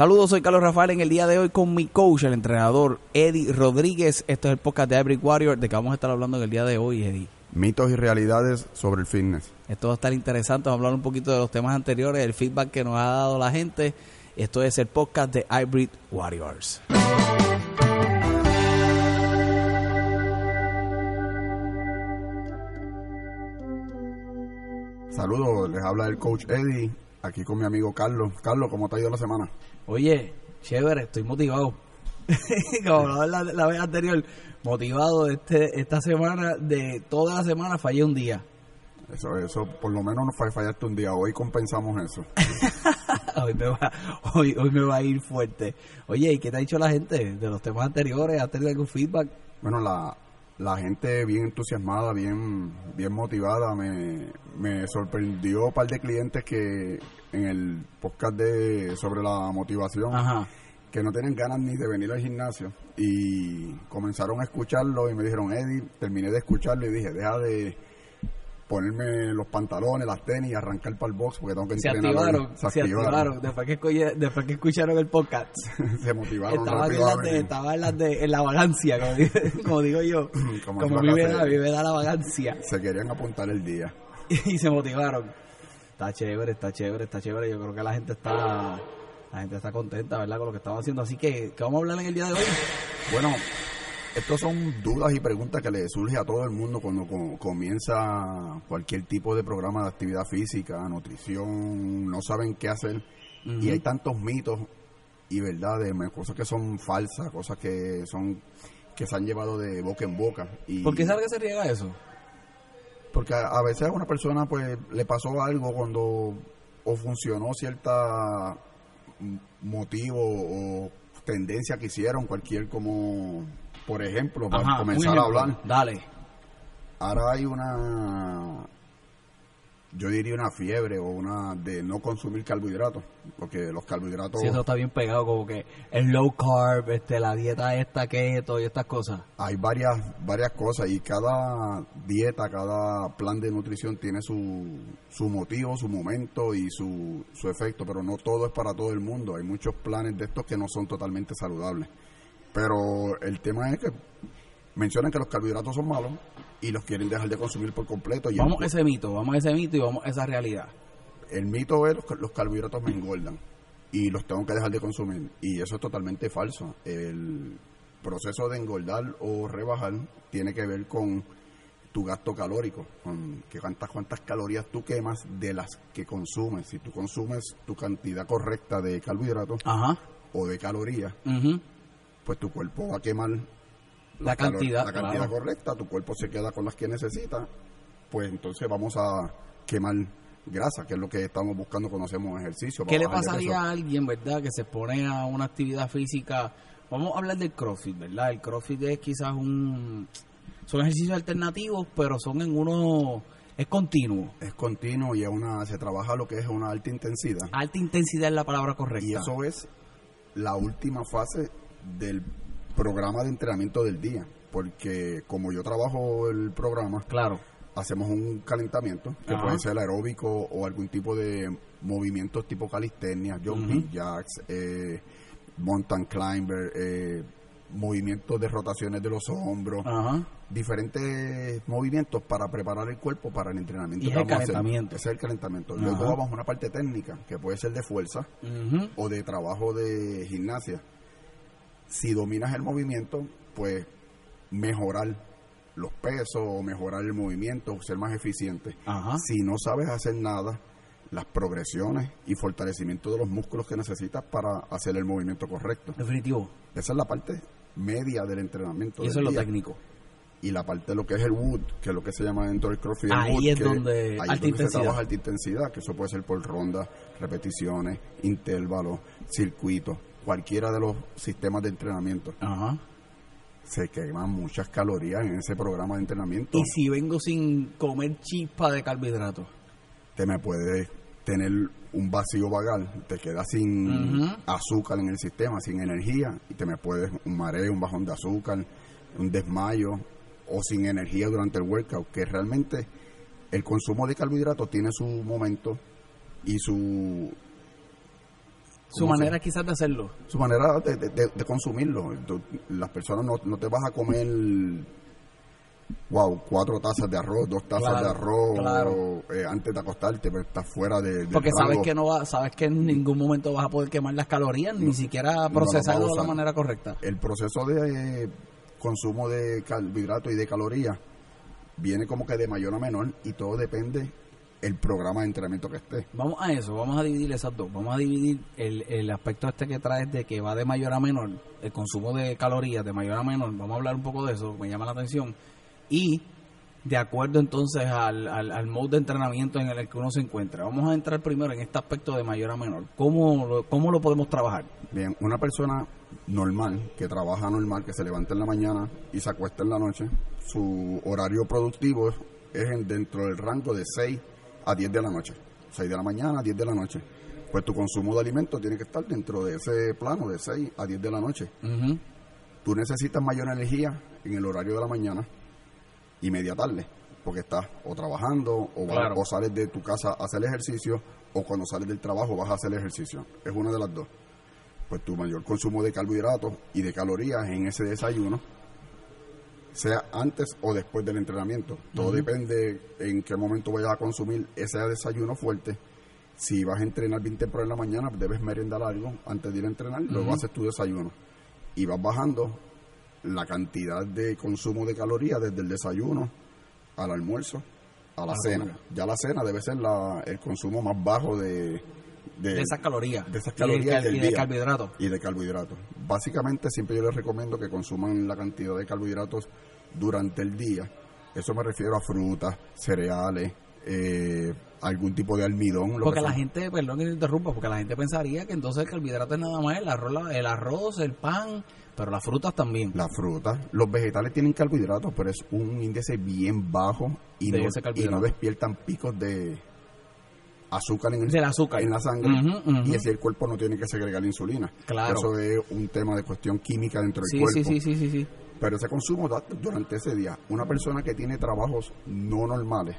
Saludos, soy Carlos Rafael en el día de hoy con mi coach, el entrenador Eddie Rodríguez. Esto es el podcast de Hybrid Warrior, de que vamos a estar hablando en el día de hoy, Eddie. Mitos y realidades sobre el fitness. Esto va a estar interesante, vamos a hablar un poquito de los temas anteriores, el feedback que nos ha dado la gente. Esto es el podcast de Hybrid Warriors. Saludos, les habla el coach Eddie, aquí con mi amigo Carlos. Carlos, ¿cómo te ha ido la semana? Oye, chévere, estoy motivado. Como hablaba la, la vez anterior, motivado este, esta semana, de toda la semana fallé un día. Eso, eso, por lo menos nos fue fallaste un día. Hoy compensamos eso. hoy, me va, hoy, hoy me va a ir fuerte. Oye, ¿y qué te ha dicho la gente de los temas anteriores? ¿Has tenido algún feedback? Bueno, la, la gente bien entusiasmada, bien, bien motivada. Me, me sorprendió un par de clientes que en el podcast de sobre la motivación Ajá. que no tienen ganas ni de venir al gimnasio y comenzaron a escucharlo y me dijeron, Eddie, terminé de escucharlo y dije, deja de ponerme los pantalones, las tenis y arrancar para el box porque tengo que Se entrenar hoy". activaron, se, activaron. Después que, escuché- después que escucharon el podcast. se motivaron Estaba en las de, estaba en las de, en la vagancia, como, digo- como digo yo. Como Como, es a mí me vacaciones. da, a mí me da la vagancia. se querían apuntar el día. y se motivaron. Está chévere, está chévere, está chévere. Yo creo que la gente está la gente está contenta, ¿verdad? Con lo que estamos haciendo. Así que, ¿qué vamos a hablar en el día de hoy? Bueno, estos son dudas y preguntas que le surge a todo el mundo cuando co- comienza cualquier tipo de programa de actividad física, nutrición, no saben qué hacer. Y hay tantos mitos y verdades, cosas que son falsas, cosas que son que se han llevado de boca en boca. Y ¿Por qué sabe que se riega eso? Porque a, a veces a una persona pues le pasó algo cuando o funcionó cierta mm, motivo o tendencia que hicieron, cualquier como, por ejemplo, para Ajá, comenzar a hablar, Dale. ahora hay una, yo diría una fiebre o una de no consumir carbohidratos, porque los carbohidratos Sí, eso está bien pegado, como que el low carb, este, la dieta esta, keto y estas cosas. hay varias varias cosas y cada dieta, cada plan de nutrición tiene su, su motivo, su momento y su, su efecto, pero no todo es para todo el mundo. Hay muchos planes de estos que no son totalmente saludables. Pero el tema es que mencionan que los carbohidratos son malos y los quieren dejar de consumir por completo. Y Vamos a ese mito, vamos a ese mito y vamos a esa realidad. el mito es que los carbohidratos me engordan y los tengo que dejar de consumir. Y eso es totalmente falso. El proceso de engordar o rebajar tiene que ver con tu gasto calórico, con que cuántas, cuántas calorías tú quemas de las que consumes. Si tú consumes tu cantidad correcta de carbohidratos Ajá. o de calorías, ujú. Pues tu cuerpo va a quemar La cantidad, la cantidad claro. correcta, tu cuerpo se queda con las que necesita, pues entonces vamos a quemar grasa, que es lo que estamos buscando cuando hacemos ejercicio. ¿Qué le pasaría a alguien, verdad, que se pone a una actividad física? Vamos a hablar del CrossFit, ¿verdad? El CrossFit es quizás un... Son ejercicios alternativos, pero son en uno... Es continuo. Es continuo y es una, se trabaja lo que es una alta intensidad. Alta intensidad es la palabra correcta. Y eso es la última fase del programa de entrenamiento del día. Porque como yo trabajo el programa, Claro. hacemos un calentamiento, que Ajá. puede ser aeróbico o algún tipo de movimientos tipo calistenia, jumping Ujú. jacks, eh, mountain climber, eh, movimientos de rotaciones de los hombros, Ajá. diferentes movimientos para preparar el cuerpo para el entrenamiento. Y es el calentamiento. Ese es el calentamiento. Ajá. Luego vamos a una parte técnica, que puede ser de fuerza o de trabajo de gimnasia. Si dominas el movimiento, pues mejorar los pesos o mejorar el movimiento, ser más eficiente. Ajá. Si no sabes hacer nada, las progresiones y fortalecimiento de los músculos que necesitas para hacer el movimiento correcto. Definitivo. Esa es la parte media del entrenamiento. Y eso es lo día. técnico. Y la parte de lo que es el wood, que es lo que se llama dentro del CrossFit. Ahí wood, es que donde- ahí es alta donde intensidad. se trabaja alta intensidad, que eso puede ser por rondas, repeticiones, intervalos, circuitos, cualquiera de los sistemas de entrenamiento. Ajá. Se queman muchas calorías en ese programa de entrenamiento. Y si vengo sin comer chispa de carbohidratos. te me puedes tener un vacío vagal, te quedas sin azúcar en el sistema, sin energía, y te me puedes un mareo, un bajón de azúcar, un desmayo, o sin energía durante el workout, que realmente el consumo de carbohidratos tiene su momento y su Su manera se- quizás de hacerlo. su manera de, de- de- de consumirlo. Tú- las personas no, no te vas a comer, wow, cuatro tazas de arroz, dos tazas Claro, de arroz claro. eh, antes de acostarte, pero estás fuera de, del Porque sabes rango. que no va, sabes que en ningún momento vas a poder quemar las calorías, ni siquiera procesarlo de la manera correcta. El proceso de eh, consumo de carbohidratos y de calorías viene como que de mayor a menor y todo depende el programa de entrenamiento que esté. Vamos a eso, vamos a dividir esas dos. Vamos a dividir el, el aspecto este que traes de que va de mayor a menor, el consumo de calorías de mayor a menor. Vamos a hablar un poco de eso, me llama la atención. Y de acuerdo entonces al, al, al mode de entrenamiento en el que uno se encuentra. Vamos a entrar primero en este aspecto de mayor a menor. ¿Cómo lo, cómo lo podemos trabajar? Bien, una persona normal, que trabaja normal, que se levanta en la mañana y se acuesta en la noche, su horario productivo es, es en- dentro del rango de 6 a 10 de la noche. 6 de la mañana a 10 de la noche. Pues tu consumo de alimentos tiene que estar dentro de ese plano de 6 a 10 de la noche. Tú necesitas mayor energía en el horario de la mañana y media tarde, porque estás o trabajando o, vas- o sales de tu casa a hacer ejercicio o cuando sales del trabajo vas a hacer ejercicio. Es una de las dos. Pues tu mayor consumo de carbohidratos y de calorías en ese desayuno, sea antes o después del entrenamiento. Todo depende en qué momento vayas a consumir ese desayuno fuerte. Si vas a entrenar bien temprano en la mañana, debes merendar algo antes de ir a entrenar, luego haces tu desayuno. Y vas bajando la cantidad de consumo de calorías desde el desayuno al almuerzo a la cena. Ya la cena debe ser la, el consumo más bajo de, de, De esas calorías. de esas Y del calorías cal- del y de carbohidratos. y de carbohidratos. Básicamente siempre yo les recomiendo que consuman la cantidad de carbohidratos durante el día. Eso me refiero a frutas, cereales, eh, algún tipo de almidón. lo Porque que la gente, perdón que te interrumpa, porque la gente pensaría que entonces el carbohidrato es nada más el arroz, el, arroz, el pan, pero las frutas también. Las frutas, los vegetales tienen carbohidratos, pero es un índice bien bajo y, no, y no despiertan picos de azúcar en, el- Del azúcar. en la sangre y así el cuerpo no tiene que segregar insulina. Claro. Eso es un tema de cuestión química dentro del Sí, cuerpo. sí, sí, sí, sí, sí. Pero ese consumo da- durante ese día, una persona que tiene trabajos no normales,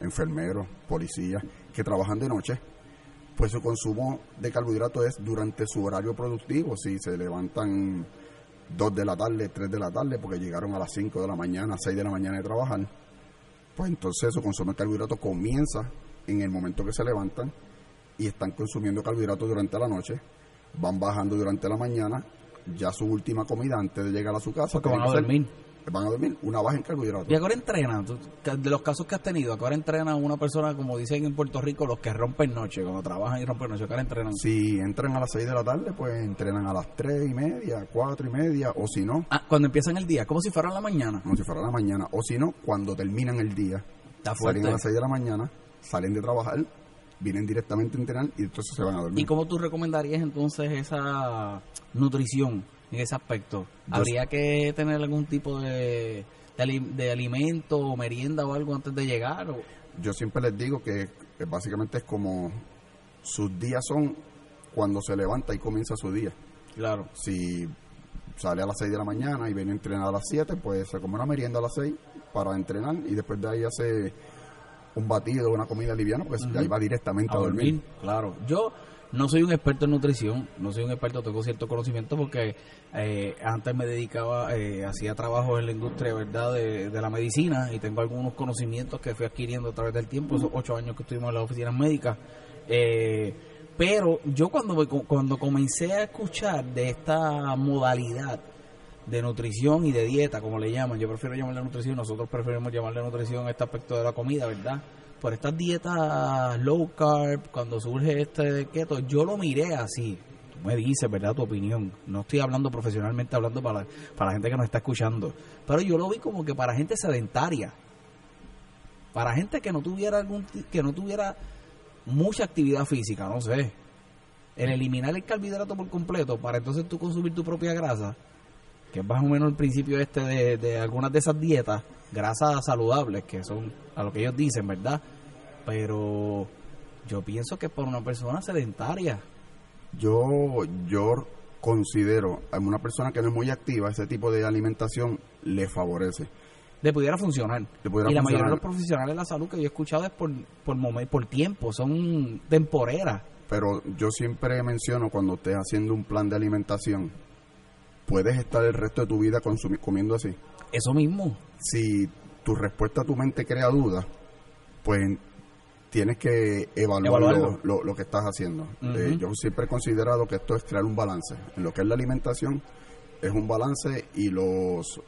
enfermeros, policías, que trabajan de noche, pues su consumo de carbohidratos es durante su horario productivo. Si se levantan 2 de la tarde, 3 de la tarde, porque llegaron a las 5 de la mañana, 6 de la mañana de trabajar, pues entonces su consumo de carbohidratos comienza en el momento que se levantan y están consumiendo carbohidratos durante la noche, van bajando durante la mañana, ya su última comida antes de llegar a su casa. Porque van a dormir. Van a dormir, una baja en carbohidratos. ¿Y a qué hora entrena? Tú- De los casos que has tenido, ¿a qué hora entrena una persona, como dicen en Puerto Rico, los que rompen noche, cuando trabajan y rompen noche? ¿A qué hora entrenan? Si entran a las 6 de la tarde, pues entrenan a las 3 y media, 4 y media, o si no, Ah, cuando empiezan el día, como si fuera la mañana. como si fuera la mañana, o si no, cuando terminan el día, Está salen fuerte. a las 6 de la mañana, salen de trabajar, vienen directamente a entrenar y entonces se van a dormir. ¿Y cómo tú recomendarías entonces esa nutrición en ese aspecto? Yo- ¿Habría que tener algún tipo de, de, de alimento o merienda o algo antes de llegar? O? Yo siempre les digo que básicamente es como sus días son cuando se levanta y comienza su día. Claro. Si sale a las 6 de la mañana y viene a entrenar a las 7, pues se come una merienda a las 6 para entrenar y después de ahí hace un batido, una comida liviana, pues ahí va directamente A a, dormir. dormir, claro. Yo no soy un experto en nutrición, no soy un experto, tengo cierto conocimiento porque eh, antes me dedicaba, eh, hacía trabajo en la industria, ¿verdad?, de, de la medicina y tengo algunos conocimientos que fui adquiriendo a través del tiempo, esos ocho años que estuvimos en las oficinas médicas. Eh, pero yo cuando, cuando comencé a escuchar de esta modalidad de nutrición y de dieta, como le llaman. Yo prefiero llamarle nutrición, nosotros preferimos llamarle nutrición a este aspecto de la comida, ¿verdad? Por estas dietas low carb, cuando surge este keto, yo lo miré así. Tú me dices, ¿verdad? Tu opinión. No estoy hablando profesionalmente, hablando para, para la gente que nos está escuchando. Pero yo lo vi como que para gente sedentaria. Para gente que no tuviera algún que no tuviera mucha actividad física, no sé. El eliminar el carbohidrato por completo para entonces tú consumir tu propia grasa, que es más o menos el principio este de, de algunas de esas dietas, grasas saludables, que son a lo que ellos dicen, ¿verdad? Pero yo pienso que para una persona sedentaria, Yo, yo considero a una persona que no es muy activa, ese tipo de alimentación le favorece. le pudiera funcionar. Le pudiera y la mayoría de los profesionales de la salud que yo he escuchado es por, por, momen- por tiempo, son temporeras. pero yo siempre menciono cuando estés haciendo un plan de alimentación, puedes estar el resto de tu vida comiendo así. Eso mismo. Si tu respuesta a tu mente crea dudas, pues tienes que evaluar lo, lo- lo que estás haciendo. Eh, yo siempre he considerado que esto es crear un balance. En lo que es la alimentación, es un balance y los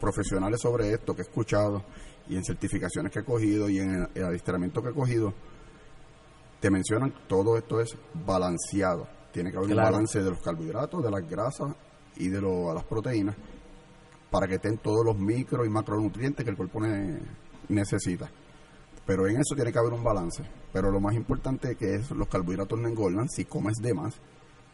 profesionales sobre esto que he escuchado y en certificaciones que he cogido y en el, el adiestramiento que he cogido, te mencionan todo esto es balanceado. Tiene que haber Claro. un balance de los carbohidratos, de las grasas y de lo- las proteínas para que estén todos los micro y macronutrientes que el cuerpo ne- necesita. Pero en eso tiene que haber un balance. Pero lo más importante que es los carbohidratos no engordan. Si comes de más,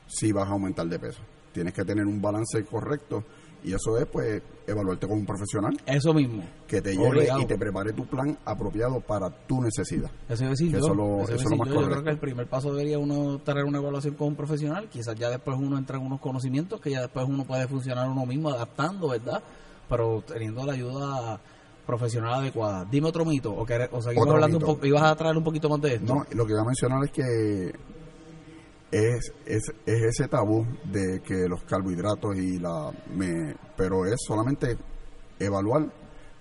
si vas a aumentar de peso. Tienes que tener un balance correcto y eso es pues evaluarte con un profesional Eso mismo. que te lleve y te prepare tu plan apropiado para tu necesidad. Eso a decir Que yo. eso lo- eso es decir lo más yo. Yo creo que el primer paso debería uno tener una evaluación con un profesional. Quizás ya después uno entra en unos conocimientos que ya después uno puede funcionar uno mismo adaptando, ¿verdad? Pero teniendo la ayuda profesional adecuada. Dime otro mito, o, querés- o seguimos Otro hablando mito. un poco, ibas a traer un poquito más de esto. No, lo que iba a mencionar es que es, es, es ese tabú de que los carbohidratos y la... Me, pero es solamente evaluar,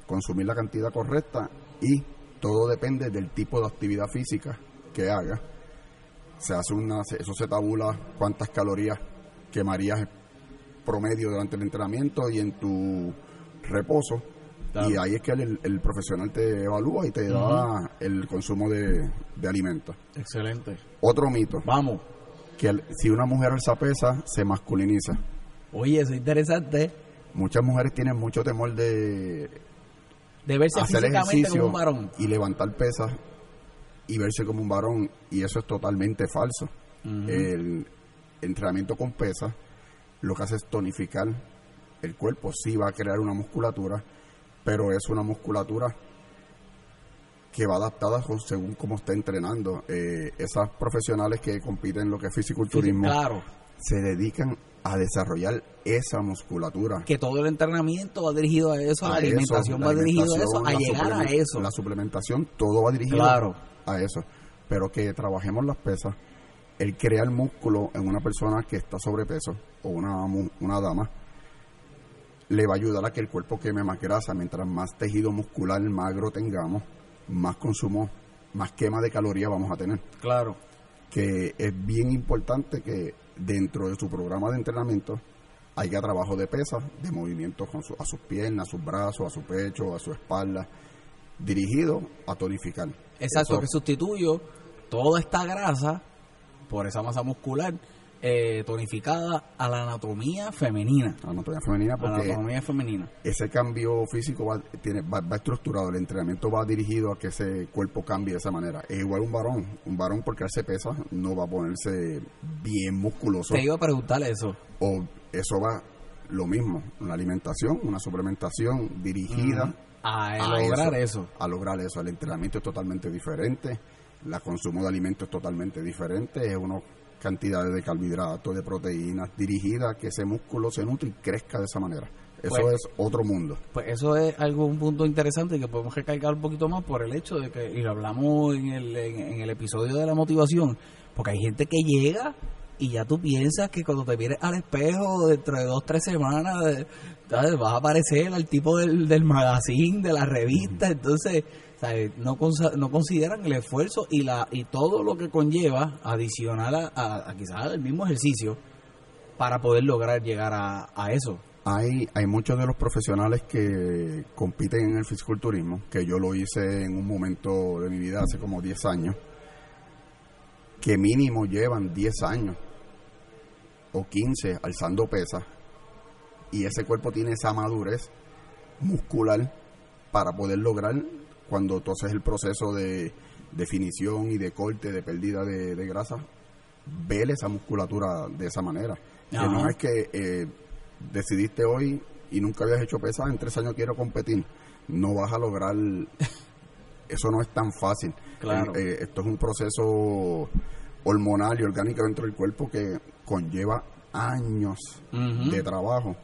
consumir la cantidad correcta y todo depende del tipo de actividad física que haga. Se hace una, se- eso se tabula cuántas calorías quemarías promedio durante el entrenamiento y en tu reposo. Claro. Y ahí es que el, el profesional te evalúa y te da el consumo de, de alimentos. Excelente. Otro mito, Vamos. Que el- si una mujer alza pesa, se masculiniza. Oye, eso es interesante. Muchas mujeres tienen mucho temor de De verse hacer físicamente ejercicio como un varón. y levantar pesas y verse como un varón y eso es totalmente falso. El entrenamiento con pesas lo que hace es tonificar el cuerpo, sí va a crear una musculatura, pero es una musculatura que va adaptada según cómo está entrenando. Eh, esas profesionales que compiten en lo que es fisiculturismo Claro, se dedican a desarrollar esa musculatura. que todo el entrenamiento va dirigido a eso, la a alimentación va dirigido a eso, a llegar a eso. La suplementación, todo va dirigido Claro. a eso. Pero que trabajemos las pesas, el crear músculo en una persona que está sobrepeso o una, una dama, le va a ayudar a que el cuerpo queme más grasa. Mientras más tejido muscular magro tengamos, más consumo, más quema de calorías vamos a tener. Claro. Que es bien importante que dentro de su programa de entrenamiento haya trabajo de pesas, de movimientos con su- a sus piernas, a sus brazos, a su pecho, a su espalda, dirigido a tonificar. Exacto, Eso- que sustituyo toda esta grasa por esa masa muscular eh, tonificada a la anatomía femenina. anatomía femenina A la anatomía femenina. ese cambio físico va, tiene, va, va estructurado, el entrenamiento va dirigido a que ese cuerpo cambie de esa manera. Es igual un varón, un varón porque él se pesa no va a ponerse bien musculoso Te iba a preguntar eso. o eso va lo mismo, una alimentación, una suplementación dirigida A, a lograr eso. A lograr eso, el entrenamiento es totalmente diferente, el consumo de alimentos es totalmente diferente, es una cantidad de carbohidratos, de proteínas dirigidas a que ese músculo se nutre y crezca de esa manera. Eso Pues- es otro mundo. Pues eso es algo, un punto interesante que podemos recargar un poquito más por el hecho de que, y lo hablamos en el, en, en el episodio de la motivación, porque hay gente que llega y ya tú piensas que cuando te vienes al espejo dentro de dos, tres semanas eh, vas a aparecer al tipo del, del magazine, de la revista, entonces ¿sabes? No, no consideran el esfuerzo y la y todo lo que conlleva adicional a, a- a quizás el mismo ejercicio para poder lograr llegar a, a eso. Hay, hay muchos de los profesionales que compiten en el fisiculturismo, que yo lo hice en un momento de mi vida hace como 10 años, que mínimo llevan 10 años o 15 alzando pesas y ese cuerpo tiene esa madurez muscular para poder lograr cuando tú haces el proceso de definición y de corte, de pérdida de, de grasa, ver esa musculatura de esa manera. Que no es que eh, decidiste hoy y nunca habías hecho pesas, en tres años quiero competir. No vas a lograr, eso no es tan fácil. Claro. Eh, eh, esto es un proceso hormonal y orgánico dentro del cuerpo que conlleva años de trabajo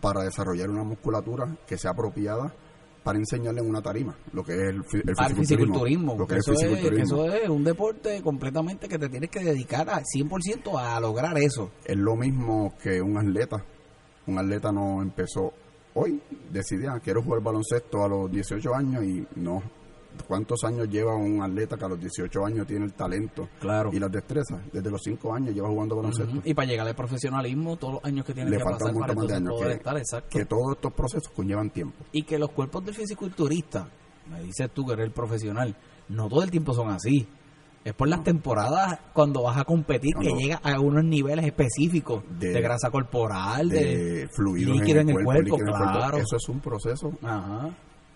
para desarrollar una musculatura que sea apropiada para enseñarle en una tarima lo que es el, el el fisiculturismo. Lo que es eso, es, fisiculturismo. eso es un deporte completamente que te tienes que dedicar a 100% a lograr eso. Es lo mismo que un atleta. Un atleta no empezó hoy, decidía, quiero jugar baloncesto a los 18 años y no. ¿Cuántos años lleva un atleta que a los 18 años tiene el talento Claro. y las destrezas? Desde los 5 años lleva jugando baloncesto. Y para llegar al profesionalismo, todos los años que tienes Le que falta pasar para más de años. poder Que, estar, exacto. que todos estos procesos conllevan tiempo. Y que los cuerpos del fisiculturista, me dices tú que eres el profesional, no todo el tiempo son así. Es por las temporadas cuando vas a competir que No, llegas a unos niveles específicos de, De- grasa corporal, de, de fluidos líquido en el cuerpo, líquido en el cuerpo. claro. Eso es un proceso Ajá.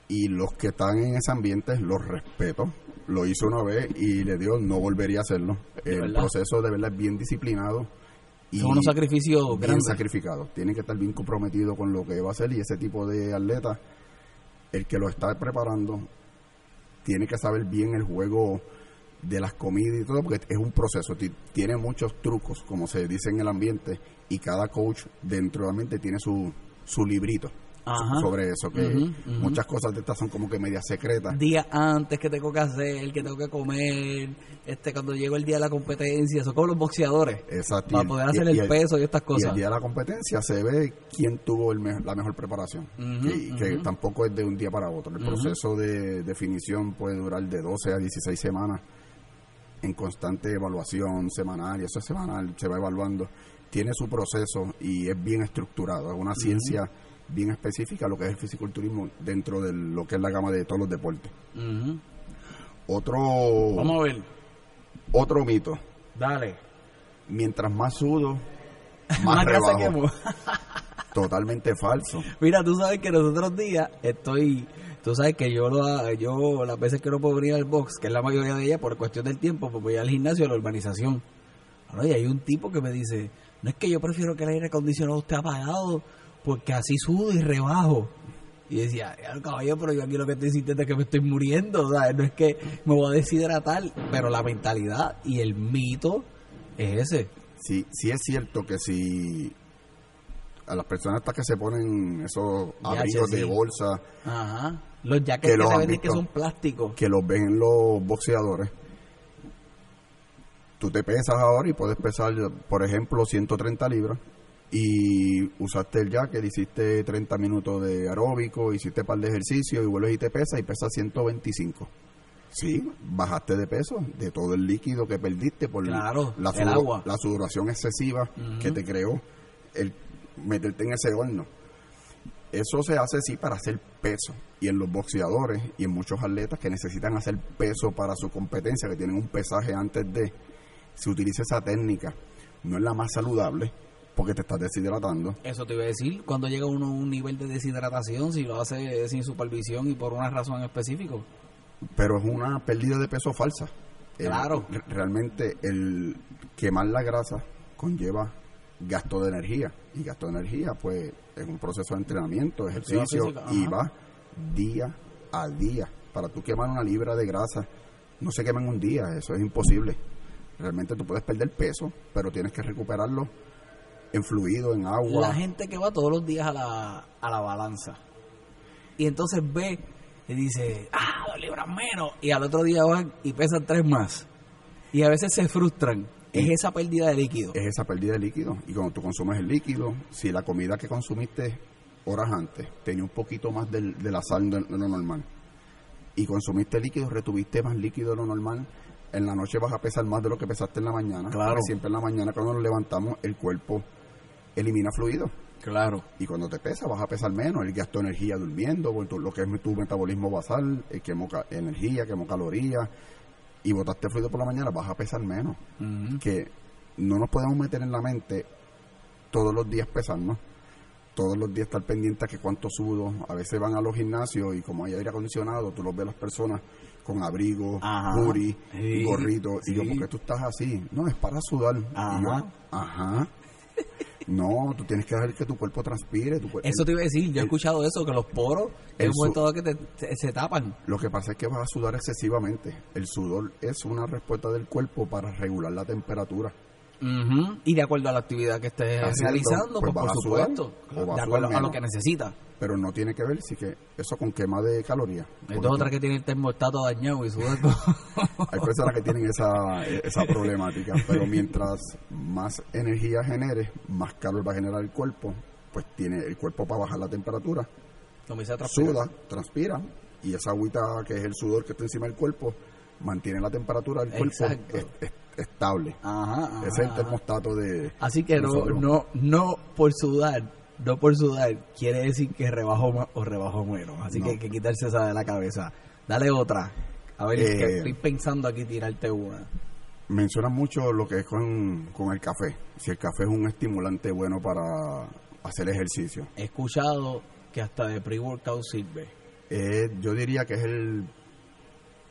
Y los que están en ese ambiente los respeto. Lo hice una vez y le digo, no volvería a hacerlo. El proceso de verdad es bien disciplinado y Son unos sacrificios bien grandes. sacrificado. Tienen que estar bien comprometidos con lo que va a hacer y ese tipo de atleta, el que lo está preparando, tiene que saber bien el juego de las comidas y todo, porque es un proceso. Ti- Tiene muchos trucos, como se dice en el ambiente, y cada coach dentro del ambiente tiene su, su librito Ajá. sobre eso, que muchas cosas de estas son como que medias secretas. días antes que tengo que hacer, que tengo que comer, este cuando llego el día de la competencia, son como los boxeadores, Exacto. y para poder y- hacer y el peso y estas Y cosas. el día de la competencia se ve quién tuvo el me- la mejor preparación. Y que ujú. tampoco es de un día para otro. El proceso de definición puede durar de 12 a 16 semanas en constante evaluación semanal. Y eso es semanal, se va evaluando. Tiene su proceso y es bien estructurado. Es una ciencia bien específica lo que es el fisiculturismo dentro de lo que es la gama de todos los deportes. Otro, Vamos a ver, otro mito. dale. Mientras más sudo, Más más rebajo. Totalmente falso. Mira, tú sabes que los otros días estoy, tú sabes que yo lo, yo las veces que no puedo venir al box, que es la mayoría de ellas por cuestión del tiempo, pues voy al gimnasio a la urbanización. Ahora, y hay un tipo que me dice, no es que yo prefiero que el aire acondicionado esté apagado, porque así sudo y rebajo. Y decía, "Ya, caballo, pero yo aquí lo que estoy sintiendo es que me estoy muriendo, ¿sabes? No es que me voy a deshidratar, pero la mentalidad y el mito es ese. Sí, sí es cierto que si a las personas estas que se ponen esos abrigos sí. de bolsa Ajá. Los jackets Que que, los que son plásticos. que los ven los boxeadores, tú te pesas ahora y puedes pesar, por ejemplo, 130 libras y usaste el jacket, hiciste 30 minutos de aeróbico, hiciste un par de ejercicios y vuelves y te pesas y pesas 125. Sí, bajaste de peso de todo el líquido que perdiste por Claro, la, el sudo- agua. la sudoración excesiva que te creó el meterte en ese horno. Eso se hace sí para hacer peso. Y en los boxeadores y en muchos atletas que necesitan hacer peso para su competencia, que tienen un pesaje antes de, se utiliza esa técnica. No es la más saludable porque te estás deshidratando. Eso te iba a decir, cuando llega uno a un nivel de deshidratación, si lo hace sin supervisión y por una razón en específico. pero es una pérdida de peso falsa. Claro. re- realmente el quemar la grasa conlleva gasto de energía y gasto de energía pues es un proceso de entrenamiento, ejercicio física, y va día a día. Para tú quemar una libra de grasa no se quema en un día, eso es imposible. Realmente tú puedes perder peso, pero tienes que recuperarlo en fluido, en agua. La gente que va todos los días a la, a la balanza y entonces ve y dice, ah, dos libras menos, y al otro día van y pesan tres más. Y a veces se frustran. Es esa pérdida de líquido. es esa pérdida de líquido. Y cuando tú consumes el líquido, si la comida que consumiste horas antes tenía un poquito más del- de, la sal de, de lo normal y consumiste líquido, retuviste más líquido de lo normal, en la noche vas a pesar más de lo que pesaste en la mañana. Claro. Porque siempre en la mañana cuando nos levantamos el cuerpo elimina fluido. Claro. Y cuando te pesas vas a pesar menos, el gasto de energía durmiendo, lo que es tu metabolismo basal, el quemó ca- energía, quemó calorías, y botaste fluido por la mañana, vas a pesar menos que no nos podemos meter en la mente todos los días pesarnos, todos los días estar pendientes a que cuánto sudo. A veces van a los gimnasios y como hay aire acondicionado, tú los ves las personas con abrigo, Ajá. hoodie, Sí, gorrito. Y yo. ¿por qué tú estás así? No, es para sudar. Y yo, Ajá. No, tú tienes que dejar que tu cuerpo transpire. Tu cuer- Eso te iba a decir, yo he escuchado eso, que los poros en un momento dado que te- te- se tapan. Lo que pasa es que vas a sudar excesivamente. El sudor es una respuesta del cuerpo para regular la temperatura. Ujú, Y de acuerdo a la actividad que estés Haciendo, realizando, pues pues, por a sudar, supuesto, o vas de acuerdo sudar a lo que necesitas. pero no tiene que ver sí que eso con quema de calorías. Hay dos o tú- tres que tienen el termostato dañado y como... Hay personas que tienen esa, esa problemática, pero mientras más energía genere, más calor va a generar el cuerpo, pues tiene el cuerpo para bajar la temperatura, Comienza a transpirar. suda, transpira, y esa agüita que es el sudor que está encima del cuerpo, mantiene la temperatura del cuerpo Exacto. Es- es- estable. Ajá, ajá, Ese es el termostato de... Así que no, no, no por sudar, no por sudar, quiere decir que rebajó más o rebajó menos. Así No. que hay que quitarse esa de la cabeza. Dale otra. A ver, Eh, que estoy pensando aquí tirarte una. Mencionan mucho lo que es con, con el café, si el café es un estimulante bueno para hacer ejercicio. He escuchado que hasta de pre-workout sirve. Eh, yo diría que es el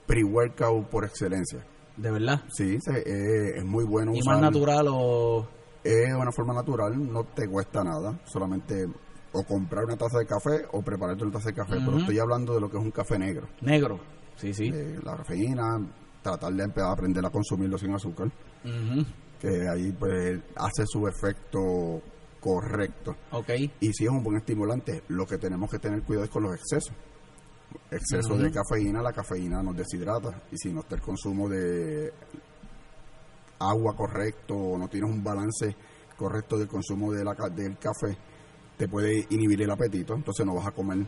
pre-workout por excelencia. ¿De verdad? Sí, se- eh, es muy bueno ¿Y usar. más natural o...? Es una forma natural, no te cuesta nada, solamente o comprar una taza de café o prepararte una taza de café, pero estoy hablando de lo que es un café negro. Negro. Sí, sí. de la cafeína, tratar de empezar a aprender a consumirlo sin azúcar, que ahí pues hace su efecto correcto. Ok. Y si es un buen estimulante, lo que tenemos que tener cuidado es con los excesos. Exceso de cafeína, la cafeína nos deshidrata. Y si no está el consumo de agua correcto o no tienes un balance correcto del consumo de la, del café, te puede inhibir el apetito. Entonces no vas a comer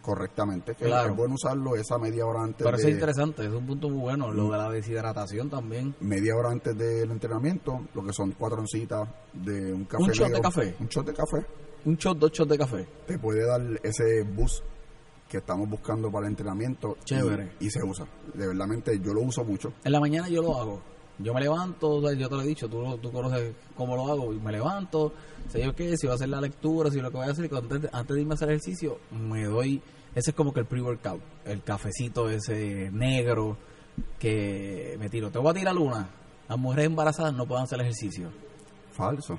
correctamente. Claro. Es bueno usarlo esa media hora antes Pero eso es interesante, es un punto muy bueno. Lo de la deshidratación también. media hora antes del entrenamiento, lo que son cuatro oncitas de un café Un shot de café. Un shot de café. Un shot, dos shots de café. te puede dar ese boost que estamos buscando para el entrenamiento Chévere. Y, se usa. De verdad, yo lo uso mucho. En la mañana yo lo hago. Yo me levanto, yo te lo he dicho, tú, tú conoces cómo lo hago. y Me levanto, sé yo qué, si voy a hacer la lectura, si lo que voy a hacer, antes, de- antes de irme a hacer ejercicio, me doy. Ese es como que el pre-workout, el cafecito ese negro que me tiro. Te voy a tirar una. Las mujeres embarazadas no pueden hacer ejercicio. Falso.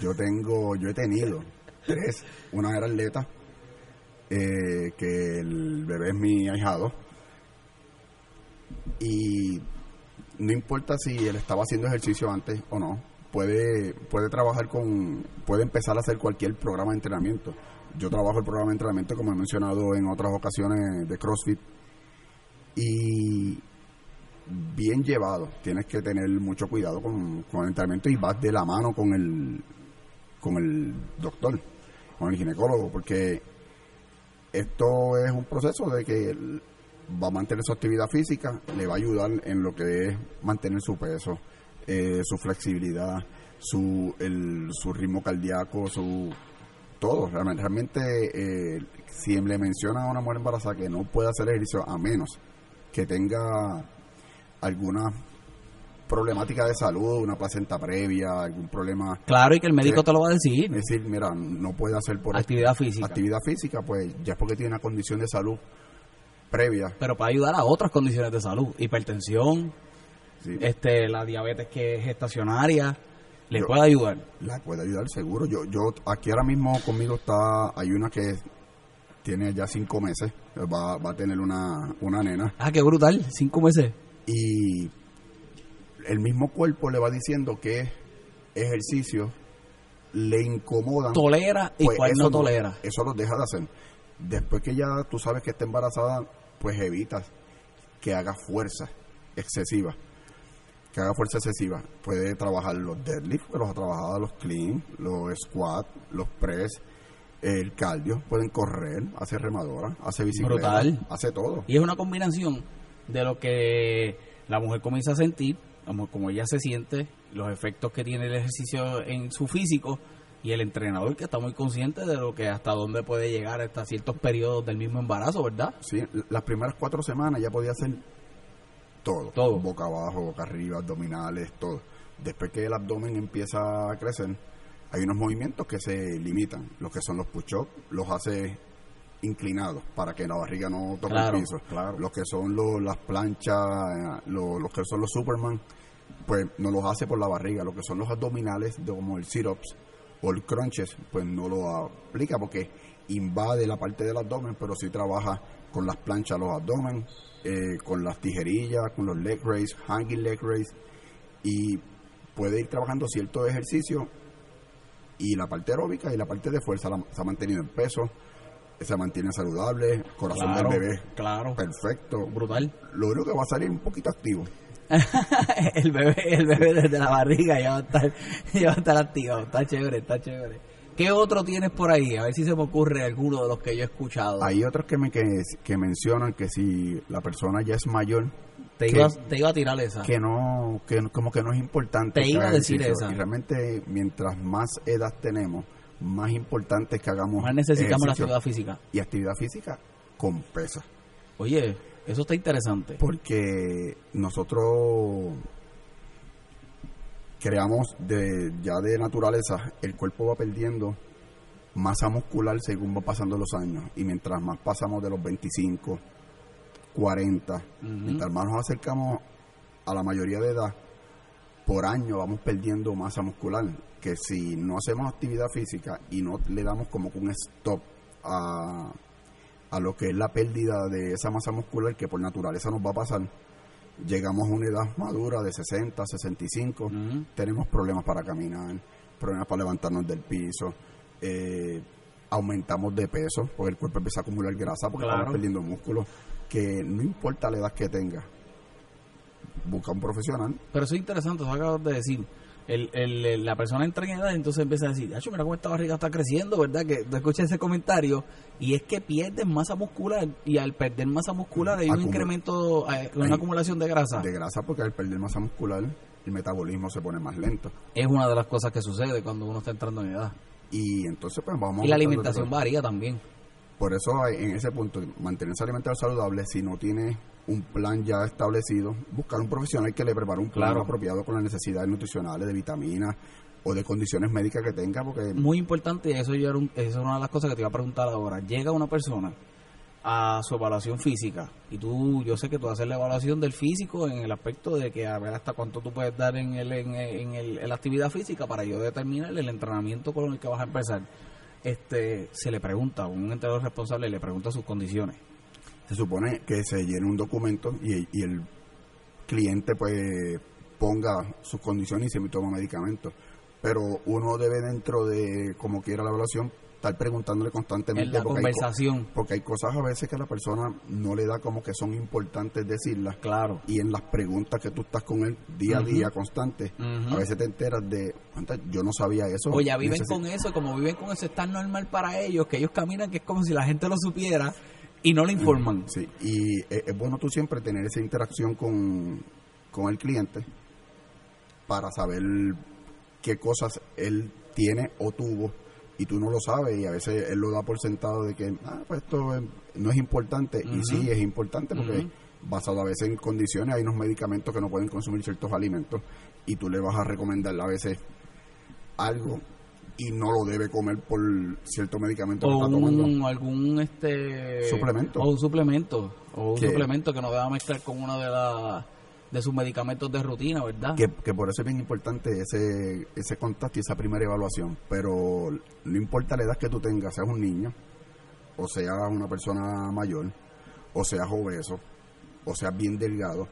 Yo tengo, yo he tenido tres. Una era atleta, eh, que el bebé es mi ahijado. Y no importa si él estaba haciendo ejercicio antes o no, puede, puede trabajar con, puede empezar a hacer cualquier programa de entrenamiento. Yo trabajo el programa de entrenamiento, como he mencionado en otras ocasiones, de CrossFit. Y bien llevado, tienes que tener mucho cuidado con, con el entrenamiento y vas de la mano con el, con el doctor, con el ginecólogo, porque esto es un proceso de que va a mantener su actividad física, le va a ayudar en lo que es mantener su peso, eh, su flexibilidad, su, el, su ritmo cardíaco, su todo. Realmente, realmente eh, si le menciona a una mujer embarazada que no puede hacer ejercicio a menos que tenga alguna problemática de salud, una placenta previa, algún problema, Claro, y que el médico te lo va a decir. es decir, mira, no puede hacer por Actividad física. actividad física, pues ya es porque tiene una condición de salud previa. Pero para ayudar a otras condiciones de salud. Hipertensión, sí, este la diabetes que es estacionaria, le Yo- puede ayudar. la puede ayudar seguro. Yo, yo aquí ahora mismo conmigo está, hay una que tiene ya cinco meses, va, va a tener una, una nena Ah, qué brutal, cinco meses. y el mismo cuerpo le va diciendo que ejercicio le incomodan. Tolera y pues cuál no tolera. Eso lo deja de hacer. Después que ya tú sabes que está embarazada, pues evitas que haga fuerza excesiva. Que haga fuerza excesiva. Puede trabajar los deadlift, los ha trabajado, los clean, los squat, los press, el cardio. Pueden correr, hace remadora, hace bicicleta, Brutal. hace todo. Y es una combinación de lo que la mujer comienza a sentir, como, como ella se siente, los efectos que tiene el ejercicio en su físico y el entrenador que está muy consciente de lo que hasta dónde puede llegar hasta ciertos periodos del mismo embarazo, ¿verdad? Sí, las primeras cuatro semanas ya podía hacer todo. Todo. Boca abajo, boca arriba, abdominales, todo. Después que el abdomen empieza a crecer, hay unos movimientos que se limitan. Los que son los push-ups, los hace inclinados para que la barriga no toque Claro, el piso. claro. Los que son los, las planchas, eh, lo- los, que son los Superman, pues no los hace por la barriga. Los que son los abdominales, de como el sit-ups o el crunches, pues no lo aplica porque invade la parte del abdomen, pero sí trabaja con las planchas los abdomen, eh, con las tijerillas, con los leg raise, hanging leg raise y puede ir trabajando ciertos ejercicios y la parte aeróbica y la parte de fuerza la- se ha mantenido en peso, se mantiene saludable, corazón Claro, del bebé claro. perfecto. Brutal. Lo único que va a salir un poquito activo. el bebé, el bebé desde la barriga ya va a estar, ya va a estar activado. Está chévere, está chévere. ¿Qué otro tienes por ahí? A ver si se me ocurre alguno de los que yo he escuchado. Hay otros que me que, que mencionan que si la persona ya es mayor, te, que- iba, te iba a tirar esa. que no, que como que no es importante. Te iba a decir esa. Y realmente mientras más edad tenemos, más importante es que hagamos Más necesitamos la actividad física. y actividad física con pesa. Oye, eso está interesante. porque nosotros creamos de ya de naturaleza el cuerpo va perdiendo masa muscular según va pasando los años y mientras más pasamos de los 25 40 mientras más nos acercamos a la mayoría de edad por año vamos perdiendo masa muscular que si no hacemos actividad física y no le damos como un stop a, a lo que es la pérdida de esa masa muscular que por naturaleza nos va a pasar, llegamos a una edad madura de 60, 65, Ujú. tenemos problemas para caminar, problemas para levantarnos del piso, eh, aumentamos de peso, porque el cuerpo empieza a acumular grasa porque Claro. estamos perdiendo músculo, que no importa la edad que tenga, busca un profesional Pero eso es interesante, eso acabas de decir. El, el- el- la persona entra en edad y entonces empieza a decir, "Acho, mira cómo esta barriga está creciendo, ¿verdad? Que tú escuchas ese comentario y es que pierdes masa muscular y al perder masa muscular hay un incremento, eh, una Hay- acumulación de grasa. de grasa porque al perder masa muscular el metabolismo se pone más lento Es una de las cosas que sucede cuando uno está entrando en edad. y entonces pues vamos Y la alimentación varía también. Por eso hay- en ese punto, mantenerse alimentado saludable, si no tiene un plan ya establecido, buscar un profesional que le prepare un plan Claro. apropiado con las necesidades nutricionales, de vitaminas o de condiciones médicas que tenga, porque Muy importante, eso, ya era un- eso es una de las cosas que te iba a preguntar ahora. Llega una persona a su evaluación física y tú, yo sé que tú haces la evaluación del físico en el aspecto de que a ver hasta cuánto tú puedes dar en, el, en, en el- en la actividad física para yo determinar el entrenamiento con el que vas a empezar. Este, se le pregunta, un entrenador responsable le pregunta sus condiciones. Se supone que se llene un documento y, y el cliente pues ponga sus condiciones y se toma medicamentos. Pero uno debe dentro de como quiera la evaluación estar preguntándole constantemente En la porque hay co- conversación, porque hay cosas a veces que la persona no le da como que son importantes decirlas. Claro. y en las preguntas que tú estás con él día a día constante a veces te enteras de "Anda, yo no sabía eso O ya viven con eso, como viven con eso, es tan normal para ellos que ellos caminan que es como si la gente lo supiera y no le informan. sí y es, es bueno tú siempre tener esa interacción con, con el cliente para saber qué cosas él tiene o tuvo y tú no lo sabes y a veces él lo da por sentado de que ah, pues esto es- no es importante y sí es importante porque basado a veces en condiciones hay unos medicamentos que no pueden consumir ciertos alimentos y tú le vas a recomendar a veces algo y no lo debe comer por cierto medicamento que o está tomando un, algún este Suplemento. o un suplemento o un Que- suplemento que no deba mezclar con uno de la, de sus medicamentos de rutina verdad que, que por eso es bien importante ese, ese contacto y esa primera evaluación. Pero no importa la edad que tú tengas, seas un niño, o seas una persona mayor, o seas obeso, o seas bien delgado,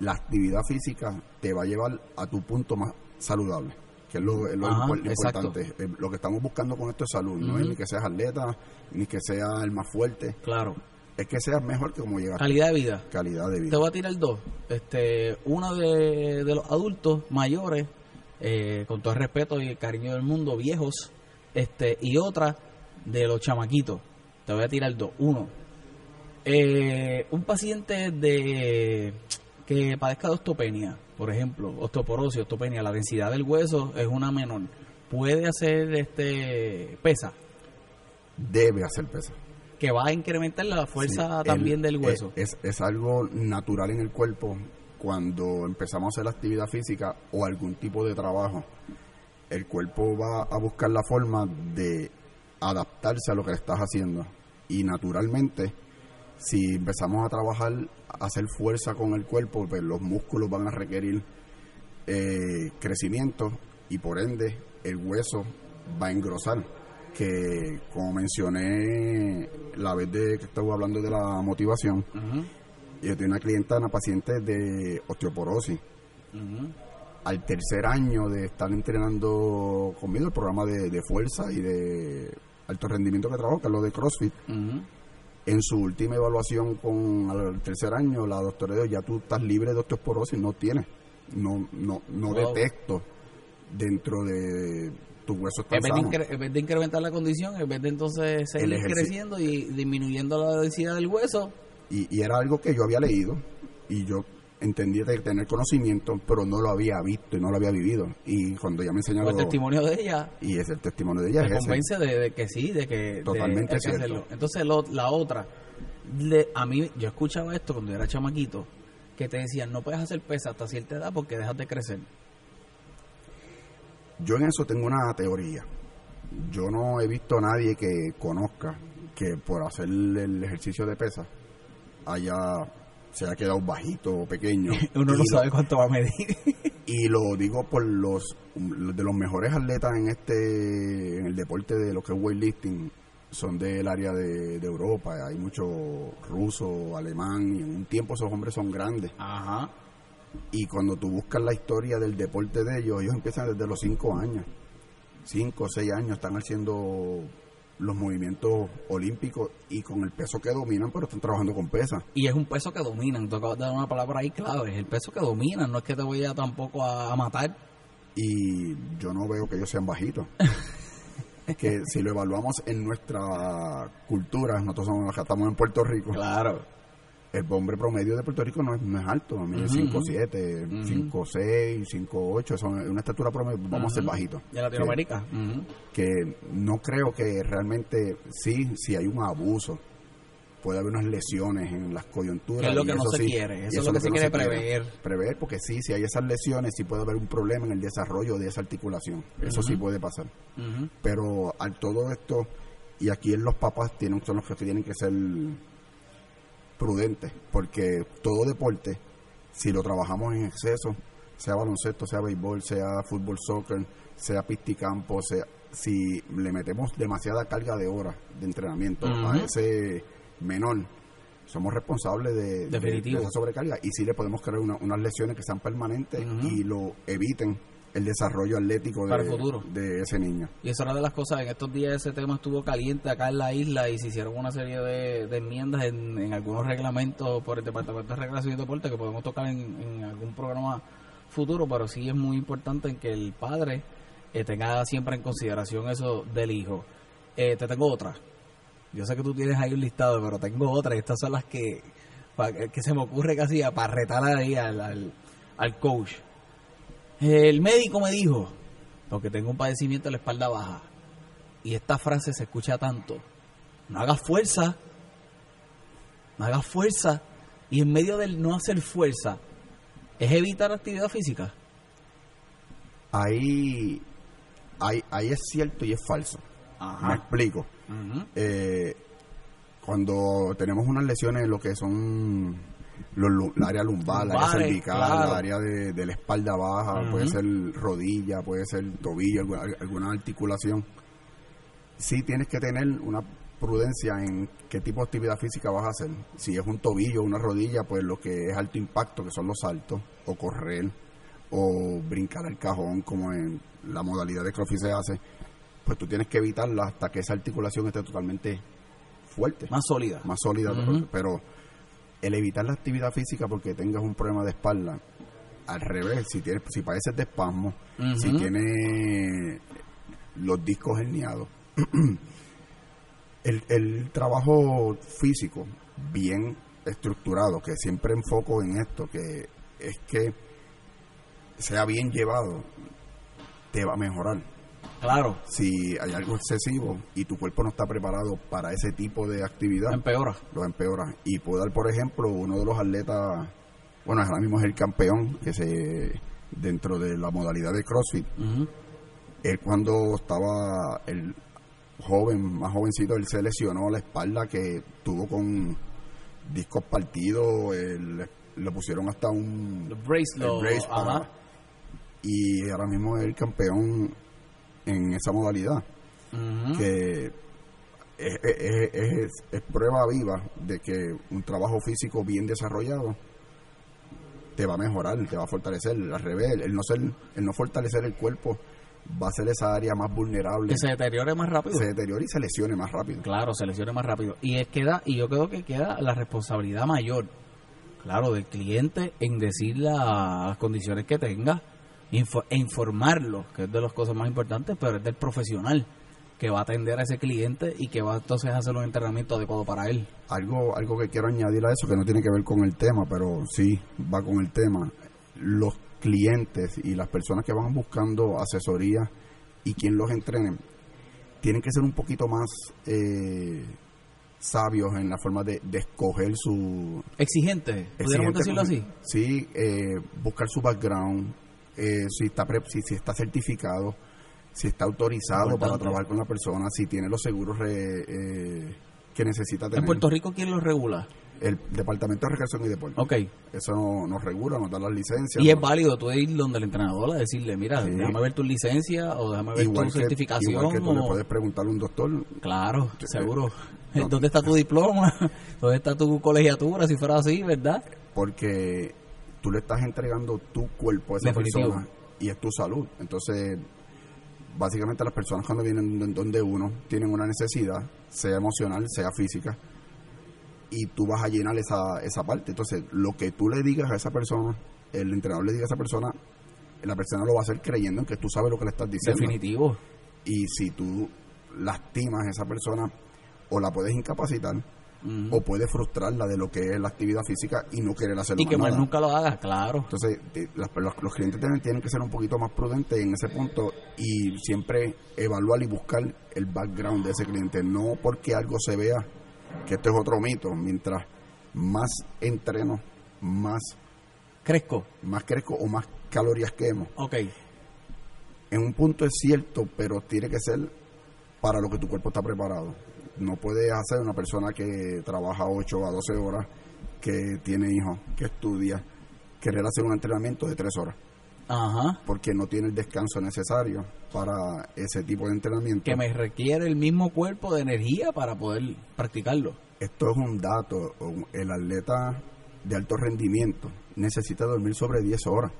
la actividad física te va a llevar a tu punto más saludable, que es lo, es lo Ajá, impor- exacto. importante. Eh, Lo que estamos buscando con esto es salud, no es ni que seas atleta, ni que seas el más fuerte, claro. Es que seas mejor que como llegar. calidad de vida. Calidad de te vida. voy a tirar dos. Este una de, de los adultos mayores eh, con todo el respeto y el cariño del mundo viejos este y otra de los chamaquitos. Te voy a tirar dos. Uno. Eh, un paciente de que padezca de osteopenia, por ejemplo, osteoporosis, osteopenia, la densidad del hueso es una menor, puede hacer este pesa, Debe hacer peso. que va a incrementar la fuerza Sí, también el- del hueso. Es, es algo natural en el cuerpo cuando empezamos a hacer actividad física o algún tipo de trabajo. El cuerpo va a buscar la forma de adaptarse a lo que estás haciendo. Y naturalmente, si empezamos a trabajar, a hacer fuerza con el cuerpo, pues los músculos van a requerir eh, crecimiento y por ende el hueso va a engrosar. Que como mencioné la vez de que estaba hablando de la motivación, yo tengo una clienta, una paciente de osteoporosis al tercer año de estar entrenando conmigo el programa de, de fuerza y de alto rendimiento que trabajo, que es lo de CrossFit. En su última evaluación con al tercer año, la doctora dijo, ya tú estás libre de osteoporosis, no tienes, no, no, no Wow. detecto dentro de tus huesos tan En en vez de incrementar la condición, en vez de entonces seguir creciendo y disminuyendo la densidad del hueso, Y, y era algo que yo había leído y yo entendía de tener conocimiento, pero no lo había visto y no lo había vivido. Y cuando ya me enseñaron... con el testimonio de ella, Y es el testimonio de ella. me convence de, de que sí, de que de- Totalmente que cierto. hacerlo. Entonces lo- la otra, le- a mí yo escuchaba esto cuando yo era chamaquito, que te decían no puedes hacer pesa hasta cierta edad porque dejas de crecer. Yo en eso tengo una teoría. Yo no he visto a nadie que conozca que por hacer el ejercicio de pesa haya se haya quedado bajito o pequeño. Uno no sabe cuánto va a medir. Y lo digo por los de los mejores atletas en este en el deporte de lo que es weightlifting son del área de, de Europa, hay mucho ruso, alemán, y en un tiempo esos hombres son grandes. Ajá. Y cuando tú buscas la historia del deporte de ellos, ellos empiezan desde los 5 años. 5 o 6 años están haciendo los movimientos olímpicos y con el peso que dominan, pero están trabajando con pesa. Y es un peso que dominan. Tú acabas de dar una palabra ahí clave. Es el peso que dominan. No es que te voy a tampoco a, a matar. Y yo no veo que ellos sean bajitos. que si lo evaluamos en nuestra cultura, nosotros somos, estamos en Puerto Rico, Claro. El hombre promedio de Puerto Rico no es, no es alto, a mí es Ujú, 5'7", ujú. 5'6", 5'8", eso es una estatura promedio, vamos a ser bajitos. De Latinoamérica. Ujú. que no creo que realmente sí, si hay un abuso, puede haber unas lesiones en las coyunturas. Que es lo que no se sí, quiere, eso es lo que se quiere prever. Prever, porque sí, si hay esas lesiones, sí puede haber un problema en el desarrollo de esa articulación. Eso sí puede pasar. Pero al todo esto, y aquí en los papás tienen, son los que tienen que ser prudentes, porque todo deporte, si lo trabajamos en exceso, sea baloncesto, sea béisbol, sea fútbol, soccer, sea pisticampo, sea, si le metemos demasiada carga de horas de entrenamiento a ese menor, somos responsables de, de- Definitivo. de esa sobrecarga. Y sí le podemos crear una- unas lesiones que sean permanentes y lo eviten el desarrollo atlético de, el futuro. de ese niño. Y eso era de las cosas, en estos días ese tema estuvo caliente acá en la isla y se hicieron una serie de, de enmiendas en, en algunos reglamentos por el Departamento de Recreación y Deporte que podemos tocar en, en algún programa futuro, pero sí es muy importante en que el padre eh, tenga siempre en consideración eso del hijo. Eh, te tengo otra. Yo sé que tú tienes ahí un listado, pero tengo otra. Estas son las que, que se me ocurre casi a- para retar ahí al, al, al coach. El médico me dijo, porque tengo un padecimiento de la espalda baja, y esta frase se escucha tanto, no hagas fuerza, no hagas fuerza, y en medio del no hacer fuerza, es evitar actividad física. Ahí, ahí, ahí es cierto y es falso. Me explico. Eh, cuando tenemos unas lesiones lo que son los, la área lumbar, la área cervical, claro. la área de, de la espalda baja, puede ser rodilla, puede ser tobillo, alguna, alguna articulación. Sí tienes que tener una prudencia en qué tipo de actividad física vas a hacer. Si es un tobillo una rodilla, pues lo que es alto impacto, que son los saltos, o correr, o brincar al cajón, como en la modalidad de CrossFit se hace, pues tú tienes que evitarla hasta que esa articulación esté totalmente fuerte, Más sólida. más sólida. Pero el evitar la actividad física porque tengas un problema de espalda, al revés, si tienes, si padeces de espasmo, si tienes los discos herniados, el, el trabajo físico bien estructurado, que siempre enfoco en esto, que es que sea bien llevado, te va a mejorar. Claro, Si hay algo excesivo y tu cuerpo no está preparado para ese tipo de actividad, empeora. lo empeora. Y puedo dar, por ejemplo, uno de los atletas, bueno, ahora mismo es el campeón, que se dentro de la modalidad de CrossFit. Él cuando estaba el joven, más jovencito, él se lesionó la espalda que tuvo con discos partidos, él- le pusieron hasta un brace, el los- brace para- y ahora mismo es el campeón en esa modalidad que es, es- es- es prueba viva de que un trabajo físico bien desarrollado te va a mejorar, te va a fortalecer. Al revés, el no, ser, el no fortalecer el cuerpo va a ser esa área más vulnerable. Que se deteriore más rápido. Se deteriore y se lesione más rápido. Claro, se lesione más rápido. Y es queda, y yo creo que queda la responsabilidad mayor, claro, del cliente en decir las condiciones que tenga info- e informarlo, que es de las cosas más importantes, pero es del profesional que va a atender a ese cliente y que va entonces a hacer un entrenamiento adecuado para él. Algo, algo que quiero añadir a eso, que no tiene que ver con el tema, pero sí va con el tema. Los clientes y las personas que van buscando asesoría y quien los entrene, tienen que ser un poquito más eh, sabios en la forma de, de escoger su... Exigente, pudiéramos exigente decirlo así. Sí, eh, buscar su background, eh, si, está pre- si, si está certificado, si está autorizado para trabajar con la persona, si tiene los seguros re- eh, que necesita tener. En Puerto Rico, ¿quién lo regula? El Departamento de Recreación y Deporte. Ok. Eso no- nos regula, nos da las licencias. Y es válido tú ir donde el entrenador a decirle, mira, Sí. déjame ver tu licencia o déjame ver igual tu que, certificación. igual que tú le puedes preguntar a un doctor, Claro, seguro. ¿Dónde está tu diploma? ¿Dónde está tu colegiatura? Si fuera así, ¿verdad? porque tú le estás entregando tu cuerpo a esa Definitivo. persona y es tu salud. Entonces, básicamente las personas cuando vienen don- donde uno tienen una necesidad, sea emocional, sea física, y tú vas a llenar esa, esa parte. Entonces, lo que tú le digas a esa persona, el entrenador le diga a esa persona, la persona lo va a hacer creyendo en que tú sabes lo que le estás diciendo. Definitivo. Y si tú lastimas a esa persona, o la puedes incapacitar, O puedes frustrarla de lo que es la actividad física y no querer hacerlo y que más nunca lo haga, claro. Entonces, eh, las- los, los clientes tienen, tienen que ser un poquito más prudentes en ese punto y siempre evaluar y buscar el background de ese cliente. No porque algo se vea, que esto es otro mito. Mientras más entreno, más, Cresco. más crezco o más calorías quemo. Ok. En un punto es cierto, pero tiene que ser para lo que tu cuerpo está preparado. No puedes hacer una persona que trabaja 8 a 12 horas, que tiene hijos, que estudia, querer hacer un entrenamiento de 3 horas. Ajá. porque no tiene el descanso necesario para ese tipo de entrenamiento. Que me requiere el mismo cuerpo de energía para poder practicarlo. Esto es un dato, el atleta de alto rendimiento necesita dormir sobre 10 horas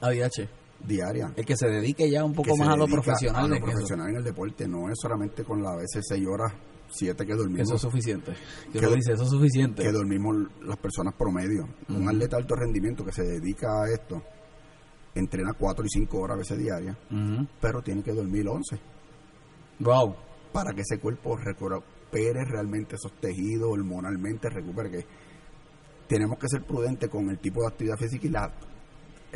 ADH. diarias. El que se dedique ya un poco más a lo profesional. a lo profesional en el deporte, no es solamente con las veces 6 horas, 7 que dormimos. eso es suficiente. Que Que- uno dice, eso es suficiente. que dormimos las personas promedio. Un atleta de alto rendimiento que se dedica a esto entrena 4 y 5 horas a veces diarias, pero tiene que dormir 11 Wow. para que ese cuerpo recupere realmente esos tejidos, hormonalmente recupere. Que tenemos que ser prudentes con el tipo de actividad física y la,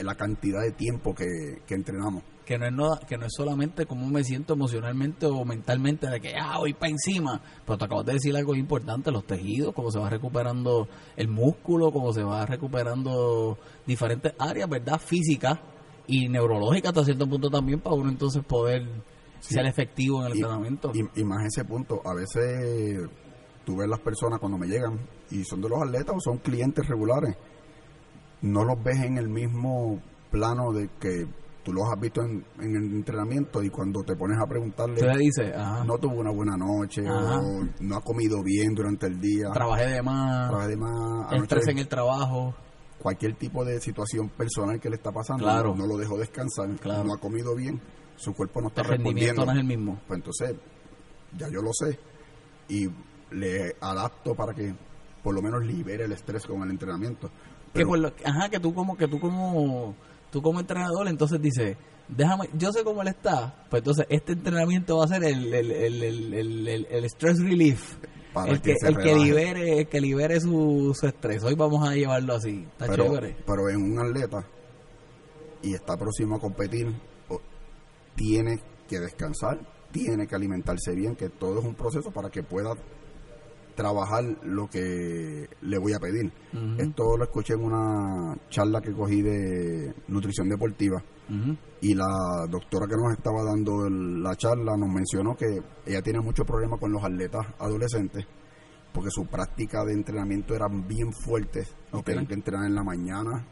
la cantidad de tiempo que, que entrenamos. que no es no, que no es solamente cómo me siento emocionalmente o mentalmente de que ah voy para encima pero te acabas de decir algo importante los tejidos cómo se va recuperando el músculo cómo se va recuperando diferentes áreas verdad físicas y neurológicas hasta cierto punto también para uno entonces poder ser efectivo en el Y, entrenamiento. y- y más ese punto, a veces tú ves las personas cuando me llegan y son de los atletas o son clientes regulares, no los ves en el mismo plano de que tú los has visto en, en el entrenamiento y cuando te pones a preguntarle, le dice ajá, no tuvo una buena noche Ajá. o no ha comido bien durante el día, trabajé de más trabaja de más, estrés en el trabajo cualquier tipo de situación personal que le está pasando, Claro. no lo dejó descansar, Claro. no ha comido bien, su cuerpo no está el respondiendo no es el mismo pues entonces ya yo lo sé y le adapto para que por lo menos libere el estrés con el entrenamiento. Que Pero por lo- ajá que tú como que tú como tú como entrenador entonces dices déjame yo sé cómo él está pues entonces este entrenamiento va a ser el el, el, el, el, stress relief. Para el que, el que libere el que libere su, su estrés. Hoy vamos a llevarlo así está pero, chévere. pero en un atleta y está próximo a competir, tiene que descansar, tiene que alimentarse bien, que todo es un proceso para que pueda trabajar lo que le voy a pedir. Esto lo escuché en una charla que cogí de nutrición deportiva y la doctora que nos estaba dando el- la charla nos mencionó que ella tiene mucho problema con los atletas adolescentes porque su práctica de entrenamiento eran bien fuertes y Ok. tienen que entrenar en la mañana,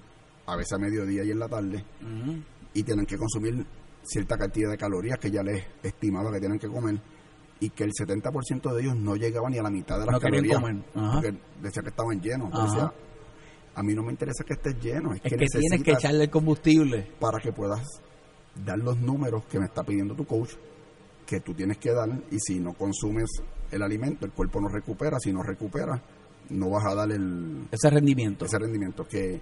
a veces a mediodía y en la tarde y tienen que consumir cierta cantidad de calorías que ya les estimaba que tienen que comer y que el 70% de ellos no llegaban ni a la mitad de las No calorías comer. Porque decía que estaban llenos. Decía, A mí no me interesa que estés lleno, es, Es que, que tienes que echarle el combustible. para que puedas dar los números que me está pidiendo tu coach, que tú tienes que dar, y si no consumes el alimento, el cuerpo no recupera, si no recupera, no vas a dar el, Ese rendimiento. ese rendimiento que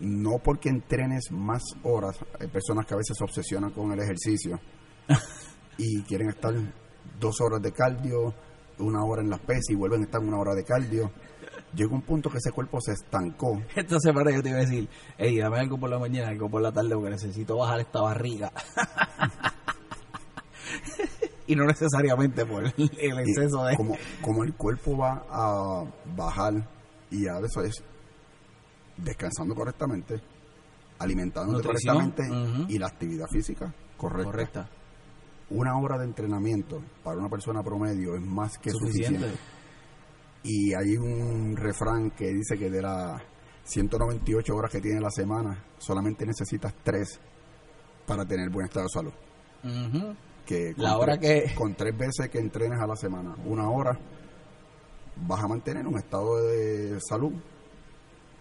no porque entrenes más horas, hay personas que a veces se obsesionan con el ejercicio y quieren estar dos horas de cardio, una hora en las pesas y vuelven a estar una hora de cardio. Llega un punto que ese cuerpo se estancó. Esta semana yo te iba a decir, hey, dame algo por la mañana, algo por la tarde, porque necesito bajar esta barriga. y no necesariamente por el exceso de... como, como el cuerpo va a bajar y a eso es descansando correctamente, alimentándote Nutrición, correctamente y la actividad física correcta. Correcta. Una hora de entrenamiento para una persona promedio es más que suficiente. Suficiente. Y hay un refrán que dice que de las 198 horas que tiene la semana, solamente necesitas 3 para tener buen estado de salud. Que con La hora tres- que- Con tres veces que entrenes a la semana, una hora, vas a mantener un estado de salud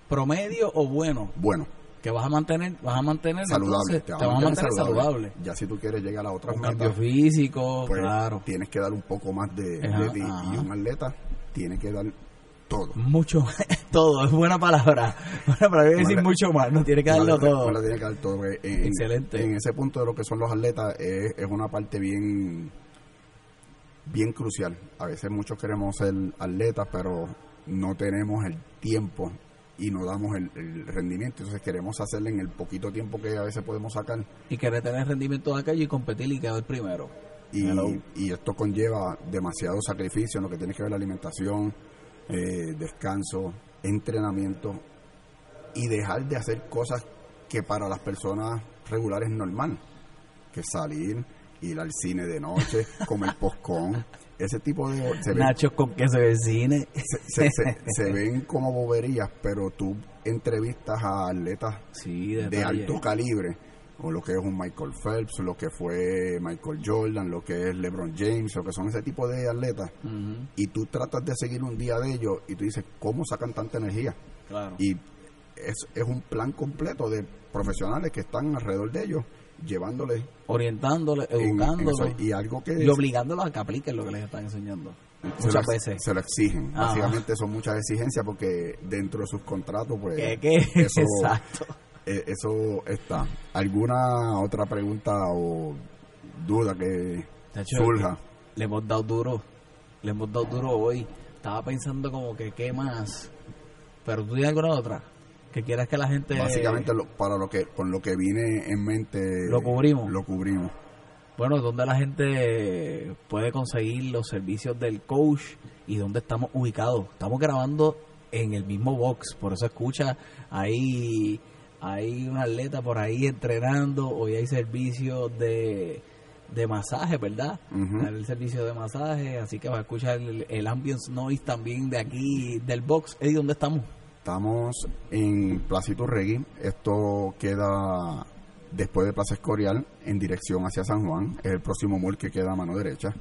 Promedio o bueno, bueno, que vas a mantener, vas a mantener, saludable. entonces, te vas a mantener saludable. Ya si tú quieres llegar a otras Un cambio físico, pues claro. tienes que dar un poco más de, ti. Y un atleta tiene que dar todo. Mucho, todo, es buena palabra. Buena palabra, voy a decir mucho más, no tiene que darlo todo. vale, tiene que dar todo, porque En, Excelente. En ese punto de lo que son los atletas es, es una parte bien bien crucial. A veces muchos queremos ser atletas, pero no tenemos el tiempo y no damos el, el rendimiento. Entonces queremos hacerle en el poquito tiempo que a veces podemos sacar. Y querer tener rendimiento de aquello y competir y quedar primero. Y, esto conlleva demasiado sacrificio en lo que tiene que ver la alimentación, eh, descanso, entrenamiento y dejar de hacer cosas que para las personas regulares es normal, que salir, ir al cine de noche, comer postcón, ese tipo de... se ven- Nachos con queso del cine. se, se- se ven como boberías, pero tú entrevistas a atletas Sí, de alto calibre, o lo que es un Michael Phelps, lo que fue Michael Jordan, lo que es LeBron James, lo que son ese tipo de atletas, y tú tratas de seguir un día de ellos y tú dices, ¿cómo sacan tanta energía? claro. Y es, es un plan completo de profesionales que están alrededor de ellos, llevándoles Orientándole, en- en educándolos eso. y algo que y obligándolos a que apliquen lo que les están enseñando. se Muchas lo, veces. se lo exigen. Ajá. Básicamente son muchas exigencias porque dentro de sus contratos, pues ¿Qué, qué? Eso, Exacto. eh, eso está. ¿Alguna otra pregunta o duda que surja? Le hemos dado duro. Le hemos dado duro hoy. Estaba pensando como que qué más. Pero tú tienes alguna otra que quieras que la gente Básicamente lo- para lo que con lo que vine en mente Lo cubrimos. Lo cubrimos. Bueno, ¿dónde la gente puede conseguir los servicios del coach y dónde estamos ubicados? Estamos grabando en el mismo box, por eso escucha, ahí hay un atleta por ahí entrenando, hoy hay servicios de, de masaje, ¿verdad? Hay el servicio de masaje, así que va a escuchar el, el ambience noise también de aquí, del box. Eddie, ¿dónde estamos? Estamos en Plaza Iturregui. Esto queda después de Plaza Escorial en dirección hacia San Juan. Es el próximo mall que queda a mano derecha.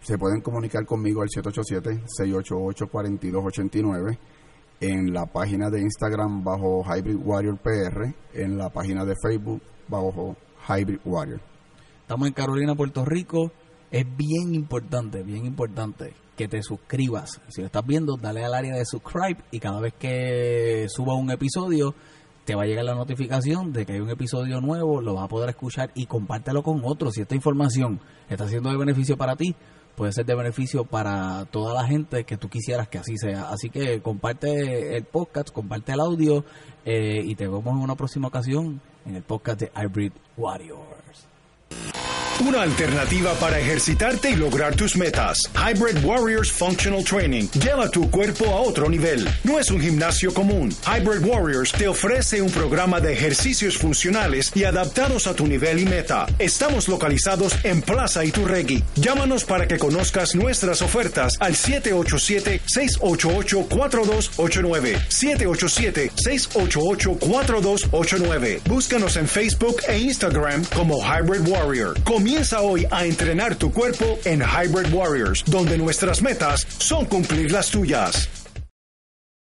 Se pueden comunicar conmigo al 787-688-4289 en la página de Instagram bajo Hybrid Warrior PR, en la página de Facebook bajo Hybrid Warrior. Estamos en Carolina, Puerto Rico. Es bien importante, bien importante que te suscribas. Si lo estás viendo, dale al área de subscribe y cada vez que suba un episodio, te va a llegar la notificación de que hay un episodio nuevo, lo vas a poder escuchar y compártelo con otros. Si esta información está siendo de beneficio para ti, puede ser de beneficio para toda la gente que tú quisieras que así sea. Así que comparte el podcast, comparte el audio eh, y te vemos en una próxima ocasión en el podcast de Hybrid Warriors. Una alternativa para ejercitarte y lograr tus metas. Hybrid Warriors Functional Training lleva tu cuerpo a otro nivel. No es un gimnasio común. Hybrid Warriors te ofrece un programa de ejercicios funcionales y adaptados a tu nivel y meta. Estamos localizados en Plaza Iturregui. Llámanos para que conozcas nuestras ofertas al 787-688-4289. 787-688-4289. Búscanos en Facebook e Instagram como Hybrid Warrior. Comienza hoy a entrenar tu cuerpo en Hybrid Warriors, donde nuestras metas son cumplir las tuyas.